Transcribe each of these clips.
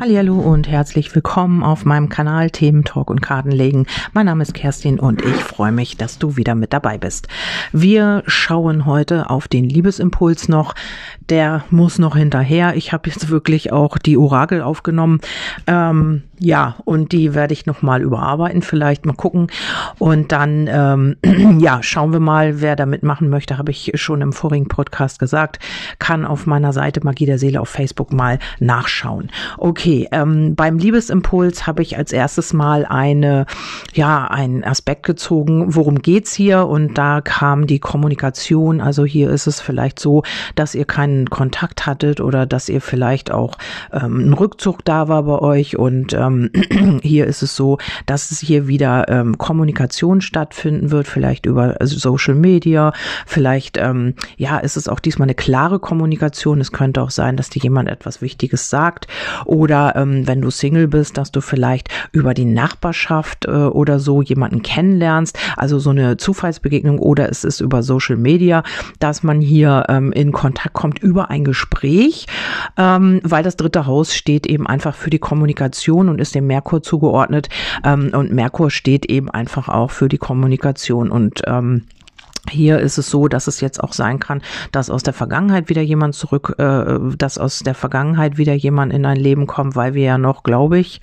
Hallo und herzlich willkommen auf meinem Kanal Themen Talk und Kartenlegen. Mein Name ist Kerstin und ich freue mich, dass du wieder mit dabei bist. Wir schauen heute auf den Liebesimpuls noch. Der muss noch hinterher. Ich habe jetzt wirklich auch die Orakel aufgenommen. Ähm, ja, und die werde ich noch mal überarbeiten, vielleicht mal gucken. Und dann, ähm, ja, schauen wir mal, wer da mitmachen möchte, habe ich schon im vorigen Podcast gesagt. Kann auf meiner Seite Magie der Seele auf Facebook mal nachschauen. Okay. Okay, ähm, beim Liebesimpuls habe ich als erstes mal eine, ja, einen Aspekt gezogen, worum geht's hier? Und da kam die Kommunikation. Also hier ist es vielleicht so, dass ihr keinen Kontakt hattet oder dass ihr vielleicht auch ähm, ein Rückzug da war bei euch. Und ähm, hier ist es so, dass es hier wieder ähm, Kommunikation stattfinden wird, vielleicht über Social Media, vielleicht, ähm, ja, ist es auch diesmal eine klare Kommunikation. Es könnte auch sein, dass dir jemand etwas Wichtiges sagt oder oder ähm, wenn du Single bist, dass du vielleicht über die Nachbarschaft äh, oder so jemanden kennenlernst, also so eine Zufallsbegegnung oder es ist über Social Media, dass man hier ähm, in Kontakt kommt über ein Gespräch, ähm, weil das dritte Haus steht eben einfach für die Kommunikation und ist dem Merkur zugeordnet. Ähm, und Merkur steht eben einfach auch für die Kommunikation. Und ähm, hier ist es so, dass es jetzt auch sein kann, dass aus der Vergangenheit wieder jemand zurück, äh, dass aus der Vergangenheit wieder jemand in dein Leben kommt, weil wir ja noch, glaube ich,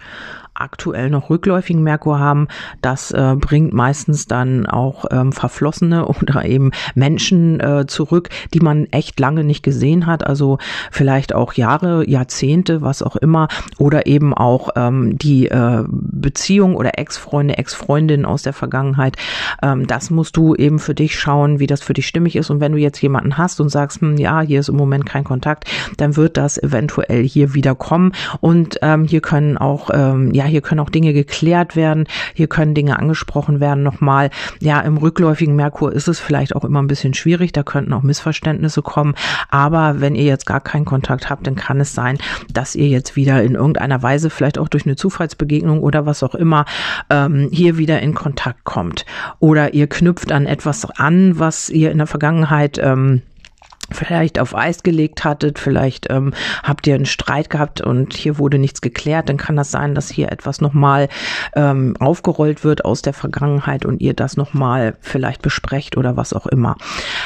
aktuell noch rückläufigen Merkur haben, das äh, bringt meistens dann auch ähm, Verflossene oder eben Menschen äh, zurück, die man echt lange nicht gesehen hat, also vielleicht auch Jahre, Jahrzehnte, was auch immer, oder eben auch ähm, die äh, Beziehung oder Ex-Freunde, Ex-Freundinnen aus der Vergangenheit. Ähm, das musst du eben für dich schauen, wie das für dich stimmig ist. Und wenn du jetzt jemanden hast und sagst, hm, ja, hier ist im Moment kein Kontakt, dann wird das eventuell hier wieder kommen. Und ähm, hier können auch, ähm, ja, hier können auch Dinge geklärt werden, hier können Dinge angesprochen werden nochmal. Ja, im rückläufigen Merkur ist es vielleicht auch immer ein bisschen schwierig, da könnten auch Missverständnisse kommen, aber wenn ihr jetzt gar keinen Kontakt habt, dann kann es sein, dass ihr jetzt wieder in irgendeiner Weise, vielleicht auch durch eine Zufallsbegegnung oder was auch immer, ähm, hier wieder in Kontakt kommt. Oder ihr knüpft an etwas an, was ihr in der Vergangenheit ähm, vielleicht auf Eis gelegt hattet, vielleicht ähm, habt ihr einen Streit gehabt und hier wurde nichts geklärt, dann kann das sein, dass hier etwas nochmal ähm, aufgerollt wird aus der Vergangenheit und ihr das nochmal vielleicht besprecht oder was auch immer.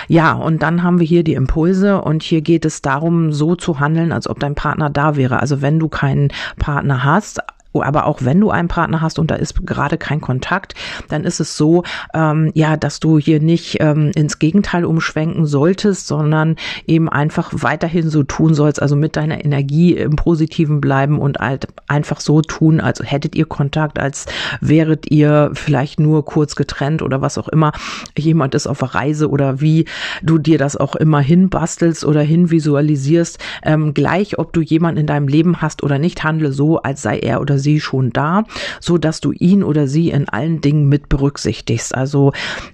Ja, und dann haben wir hier die Impulse und hier geht es darum, so zu handeln, als ob dein Partner da wäre. Also wenn du keinen Partner hast, aber auch wenn du einen Partner hast und da ist gerade kein Kontakt, dann ist es so, ähm, ja, dass du hier nicht ähm, ins Gegenteil umschwenken solltest, sondern eben einfach weiterhin so tun sollst, also mit deiner Energie im Positiven bleiben und halt einfach so tun, als hättet ihr Kontakt, als wäret ihr vielleicht nur kurz getrennt oder was auch immer. Jemand ist auf Reise oder wie du dir das auch immer hinbastelst oder hinvisualisierst, ähm, gleich ob du jemanden in deinem Leben hast oder nicht, handle so, als sei er oder sie sie schon da, so dass du ihn oder sie in allen Dingen mit berücksichtigst. Also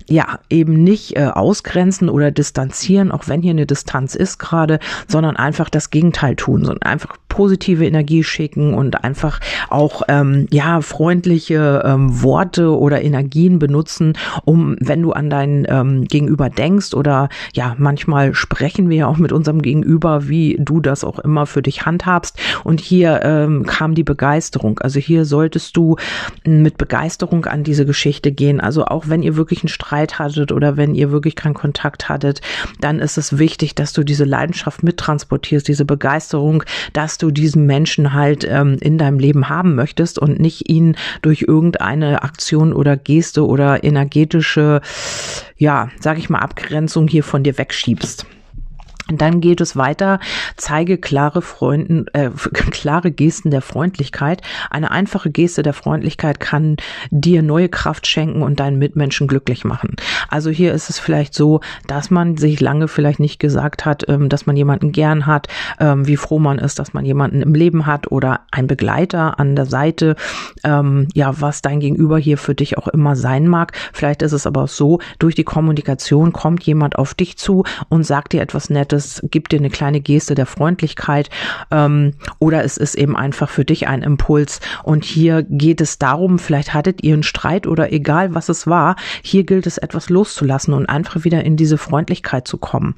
ja, eben nicht äh, ausgrenzen oder distanzieren, auch wenn hier eine Distanz ist gerade, sondern einfach das Gegenteil tun, sondern einfach positive Energie schicken und einfach auch ähm, ja freundliche ähm, Worte oder Energien benutzen, um wenn du an dein ähm, Gegenüber denkst oder ja manchmal sprechen wir ja auch mit unserem Gegenüber, wie du das auch immer für dich handhabst. Und hier ähm, kam die Begeisterung. Also hier solltest du mit Begeisterung an diese Geschichte gehen. Also auch wenn ihr wirklich einen Streit hattet oder wenn ihr wirklich keinen Kontakt hattet, dann ist es wichtig, dass du diese Leidenschaft mittransportierst, diese Begeisterung, dass du diesen Menschen halt ähm, in deinem Leben haben möchtest und nicht ihn durch irgendeine Aktion oder Geste oder energetische, ja, sag ich mal, Abgrenzung hier von dir wegschiebst. Dann geht es weiter. Zeige klare Freunden, äh, klare Gesten der Freundlichkeit. Eine einfache Geste der Freundlichkeit kann dir neue Kraft schenken und deinen Mitmenschen glücklich machen. Also hier ist es vielleicht so, dass man sich lange vielleicht nicht gesagt hat, ähm, dass man jemanden gern hat, ähm, wie froh man ist, dass man jemanden im Leben hat oder ein Begleiter an der Seite. Ähm, ja, was dein Gegenüber hier für dich auch immer sein mag. Vielleicht ist es aber auch so, durch die Kommunikation kommt jemand auf dich zu und sagt dir etwas Nettes es gibt dir eine kleine Geste der Freundlichkeit ähm, oder es ist eben einfach für dich ein Impuls. Und hier geht es darum, vielleicht hattet ihr einen Streit oder egal was es war, hier gilt es etwas loszulassen und einfach wieder in diese Freundlichkeit zu kommen.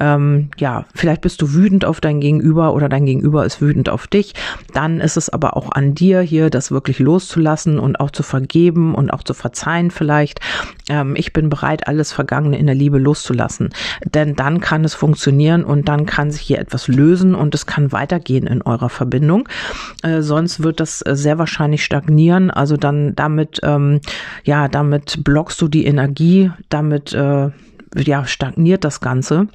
Ähm, ja, vielleicht bist du wütend auf dein Gegenüber oder dein Gegenüber ist wütend auf dich. Dann ist es aber auch an dir hier, das wirklich loszulassen und auch zu vergeben und auch zu verzeihen vielleicht. Ähm, ich bin bereit, alles Vergangene in der Liebe loszulassen. Denn dann kann es funktionieren und dann kann sich hier etwas lösen und es kann weitergehen in eurer Verbindung. Äh, sonst wird das äh, sehr wahrscheinlich stagnieren. Also dann damit, ähm, ja, damit blockst du die Energie, damit äh, ja, stagniert das Ganze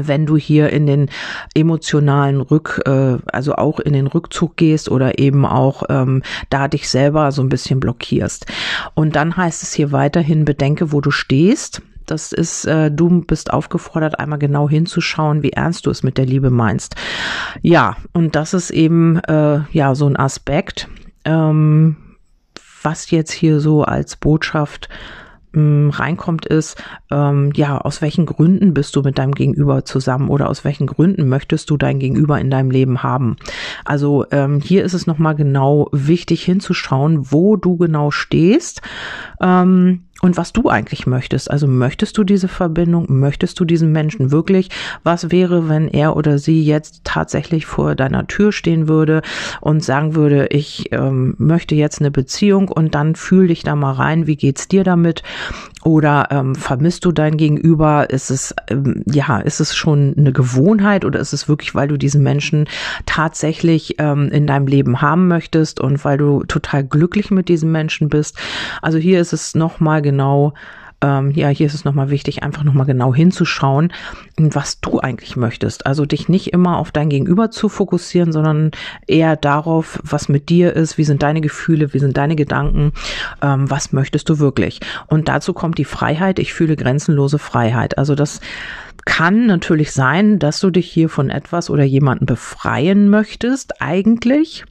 wenn du hier in den emotionalen Rück, äh, also auch in den Rückzug gehst oder eben auch ähm, da dich selber so ein bisschen blockierst. Und dann heißt es hier weiterhin, bedenke, wo du stehst. Das ist, äh, du bist aufgefordert, einmal genau hinzuschauen, wie ernst du es mit der Liebe meinst. Ja, und das ist eben äh, ja so ein Aspekt, ähm, was jetzt hier so als Botschaft ähm, reinkommt, ist, ähm, ja, aus welchen Gründen bist du mit deinem Gegenüber zusammen oder aus welchen Gründen möchtest du dein Gegenüber in deinem Leben haben? Also ähm, hier ist es nochmal genau wichtig hinzuschauen, wo du genau stehst. Ähm, und was du eigentlich möchtest. Also möchtest du diese Verbindung, möchtest du diesen Menschen wirklich? Was wäre, wenn er oder sie jetzt tatsächlich vor deiner Tür stehen würde und sagen würde, ich ähm, möchte jetzt eine Beziehung und dann fühl dich da mal rein, wie geht's dir damit? Oder ähm, vermisst du dein Gegenüber? Ist es ähm, ja, ist es schon eine Gewohnheit oder ist es wirklich, weil du diesen Menschen tatsächlich ähm, in deinem Leben haben möchtest und weil du total glücklich mit diesem Menschen bist? Also hier ist es noch mal genau ähm, ja, hier ist es nochmal wichtig, einfach nochmal genau hinzuschauen, was du eigentlich möchtest. Also dich nicht immer auf dein Gegenüber zu fokussieren, sondern eher darauf, was mit dir ist, wie sind deine Gefühle, wie sind deine Gedanken, ähm, was möchtest du wirklich. Und dazu kommt die Freiheit. Ich fühle grenzenlose Freiheit. Also das kann natürlich sein, dass du dich hier von etwas oder jemanden befreien möchtest, eigentlich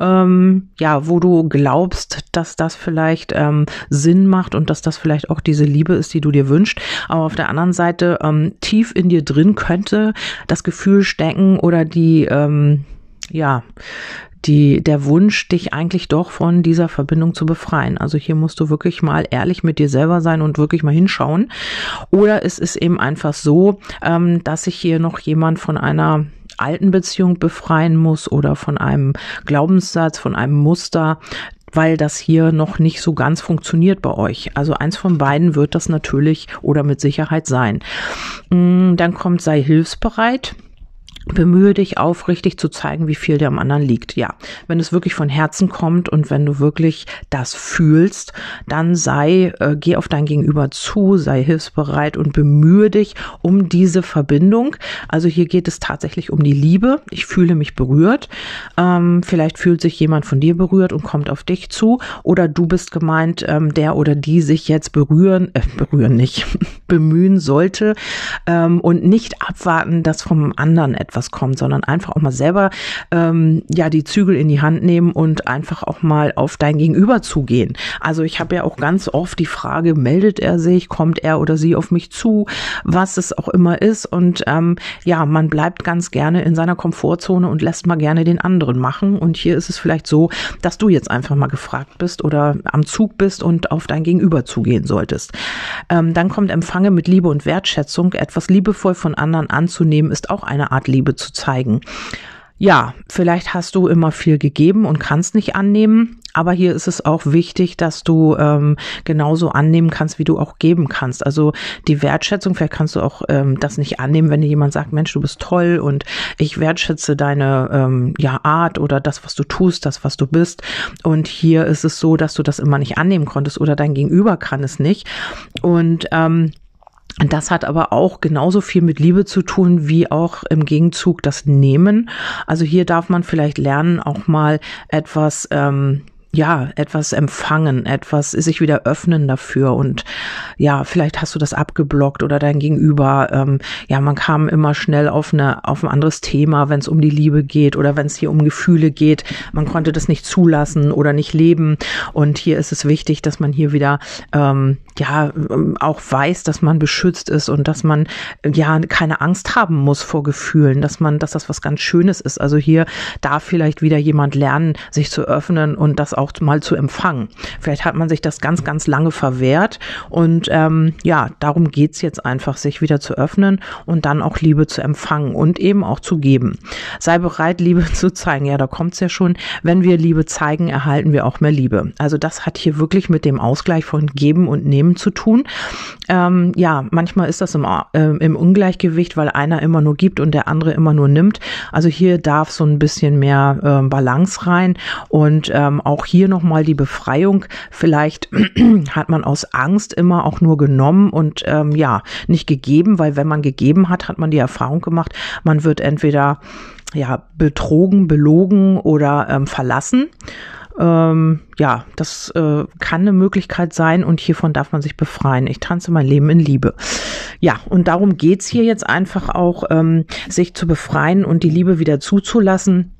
ähm, ja, wo du glaubst, dass das vielleicht ähm, Sinn macht und dass das vielleicht auch diese Liebe ist, die du dir wünschst. Aber auf der anderen Seite ähm, tief in dir drin könnte das Gefühl stecken oder die ähm, ja, die, der Wunsch, dich eigentlich doch von dieser Verbindung zu befreien. Also hier musst du wirklich mal ehrlich mit dir selber sein und wirklich mal hinschauen. Oder es ist eben einfach so, ähm, dass sich hier noch jemand von einer alten Beziehung befreien muss oder von einem Glaubenssatz, von einem Muster, weil das hier noch nicht so ganz funktioniert bei euch. Also eins von beiden wird das natürlich oder mit Sicherheit sein. Mm, dann kommt sei hilfsbereit. Bemühe dich aufrichtig zu zeigen, wie viel dir am anderen liegt. Ja, wenn es wirklich von Herzen kommt und wenn du wirklich das fühlst, dann sei, äh, geh auf dein Gegenüber zu, sei hilfsbereit und bemühe dich um diese Verbindung. Also hier geht es tatsächlich um die Liebe. Ich fühle mich berührt. Ähm, vielleicht fühlt sich jemand von dir berührt und kommt auf dich zu oder du bist gemeint, ähm, der oder die sich jetzt berühren, äh, berühren nicht, bemühen sollte ähm, und nicht abwarten, dass vom anderen etwas etwas kommt, sondern einfach auch mal selber ähm, ja die Zügel in die Hand nehmen und einfach auch mal auf dein Gegenüber zugehen. Also ich habe ja auch ganz oft die Frage, meldet er sich, kommt er oder sie auf mich zu, was es auch immer ist. Und ähm, ja, man bleibt ganz gerne in seiner Komfortzone und lässt mal gerne den anderen machen. Und hier ist es vielleicht so, dass du jetzt einfach mal gefragt bist oder am Zug bist und auf dein Gegenüber zugehen solltest. Ähm, dann kommt Empfange mit Liebe und Wertschätzung. Etwas liebevoll von anderen anzunehmen, ist auch eine Art Liebe Liebe zu zeigen. Ja, vielleicht hast du immer viel gegeben und kannst nicht annehmen, aber hier ist es auch wichtig, dass du ähm, genauso annehmen kannst, wie du auch geben kannst. Also die Wertschätzung, vielleicht kannst du auch ähm, das nicht annehmen, wenn dir jemand sagt, Mensch, du bist toll und ich wertschätze deine ähm, ja, Art oder das, was du tust, das, was du bist. Und hier ist es so, dass du das immer nicht annehmen konntest oder dein Gegenüber kann es nicht. Und ähm, das hat aber auch genauso viel mit Liebe zu tun, wie auch im Gegenzug das Nehmen. Also hier darf man vielleicht lernen, auch mal etwas ähm, ja, etwas empfangen, etwas sich wieder öffnen dafür und ja, vielleicht hast du das abgeblockt oder dein Gegenüber, ähm, ja, man kam immer schnell auf eine, auf ein anderes Thema, wenn es um die Liebe geht oder wenn es hier um Gefühle geht. Man konnte das nicht zulassen oder nicht leben und hier ist es wichtig, dass man hier wieder, ähm, ja, ähm, auch weiß, dass man beschützt ist und dass man ja keine Angst haben muss vor Gefühlen, dass man, dass das was ganz Schönes ist. Also hier darf vielleicht wieder jemand lernen, sich zu öffnen und das auch mal zu empfangen. Vielleicht hat man sich das ganz, ganz lange verwehrt und ähm, ja, darum geht's jetzt einfach, sich wieder zu öffnen und dann auch Liebe zu empfangen und eben auch zu geben. Sei bereit, Liebe zu zeigen. Ja, da kommt's ja schon. Wenn wir Liebe zeigen, erhalten wir auch mehr Liebe. Also das hat hier wirklich mit dem Ausgleich von Geben und Nehmen zu tun. Ähm, ja, manchmal ist das im, äh, im Ungleichgewicht, weil einer immer nur gibt und der andere immer nur nimmt. Also hier darf so ein bisschen mehr äh, Balance rein und ähm, auch hier nochmal die Befreiung. Vielleicht hat man aus Angst immer auch nur genommen und ähm, ja, nicht gegeben, weil wenn man gegeben hat, hat man die Erfahrung gemacht, man wird entweder ja betrogen, belogen oder ähm, verlassen. Ähm, ja, das äh, kann eine Möglichkeit sein und hiervon darf man sich befreien. Ich tanze mein Leben in Liebe. Ja, und darum geht's hier jetzt einfach auch, ähm, sich zu befreien und die Liebe wieder zuzulassen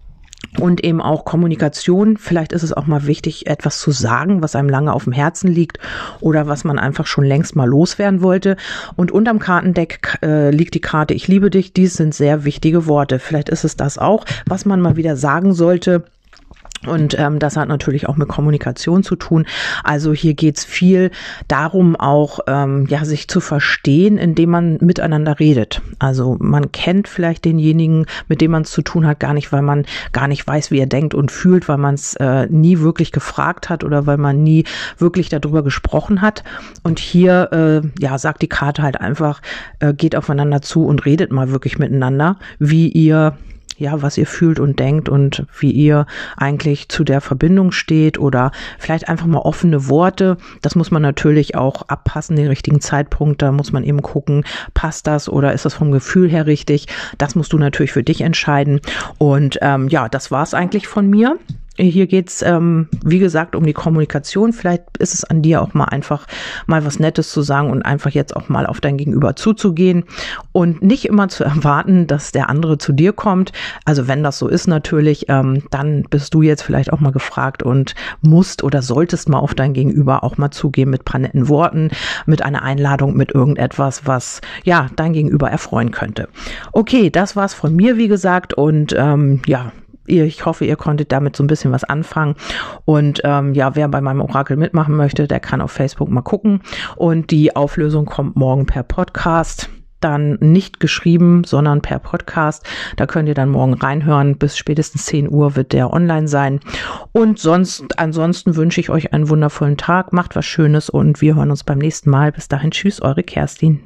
und eben auch Kommunikation. Vielleicht ist es auch mal wichtig, etwas zu sagen, was einem lange auf dem Herzen liegt oder was man einfach schon längst mal loswerden wollte. Und unterm Kartendeck äh, liegt die Karte Ich liebe dich. Dies sind sehr wichtige Worte. Vielleicht ist es das auch, was man mal wieder sagen sollte und ähm, das hat natürlich auch mit Kommunikation zu tun. Also hier geht's viel darum, auch ähm, ja sich zu verstehen, indem man miteinander redet. Also man kennt vielleicht denjenigen, mit dem man es zu tun hat, gar nicht, weil man gar nicht weiß, wie er denkt und fühlt, weil man es äh, nie wirklich gefragt hat oder weil man nie wirklich darüber gesprochen hat. Und hier äh, ja sagt die Karte halt einfach, äh, geht aufeinander zu und redet mal wirklich miteinander, wie ihr ja, was ihr fühlt und denkt und wie ihr eigentlich zu der Verbindung steht oder vielleicht einfach mal offene Worte. Das muss man natürlich auch abpassen, den richtigen Zeitpunkt. Da muss man eben gucken, passt das oder ist das vom Gefühl her richtig? Das musst du natürlich für dich entscheiden. Und ähm, ja, das war's eigentlich von mir. Hier geht's ähm, wie gesagt, um die Kommunikation. Vielleicht ist es an dir auch mal einfach mal was Nettes zu sagen und einfach jetzt auch mal auf dein Gegenüber zuzugehen und nicht immer zu erwarten, dass der andere zu dir kommt. Also wenn das so ist natürlich, ähm, dann bist du jetzt vielleicht auch mal gefragt und musst oder solltest mal auf dein Gegenüber auch mal zugehen mit paar netten Worten, mit einer Einladung, mit irgendetwas, was ja dein Gegenüber erfreuen könnte. Okay, das war's von mir, wie gesagt, und ähm, ja, ich hoffe, ihr konntet damit so ein bisschen was anfangen. Und ähm, ja, wer bei meinem Orakel mitmachen möchte, der kann auf Facebook mal gucken. Und die Auflösung kommt morgen per Podcast dann nicht geschrieben, sondern per Podcast. Da könnt ihr dann morgen reinhören. Bis spätestens 10 Uhr wird der online sein. Und sonst, ansonsten wünsche ich euch einen wundervollen Tag. Macht was Schönes und wir hören uns beim nächsten Mal. Bis dahin, tschüss, eure Kerstin.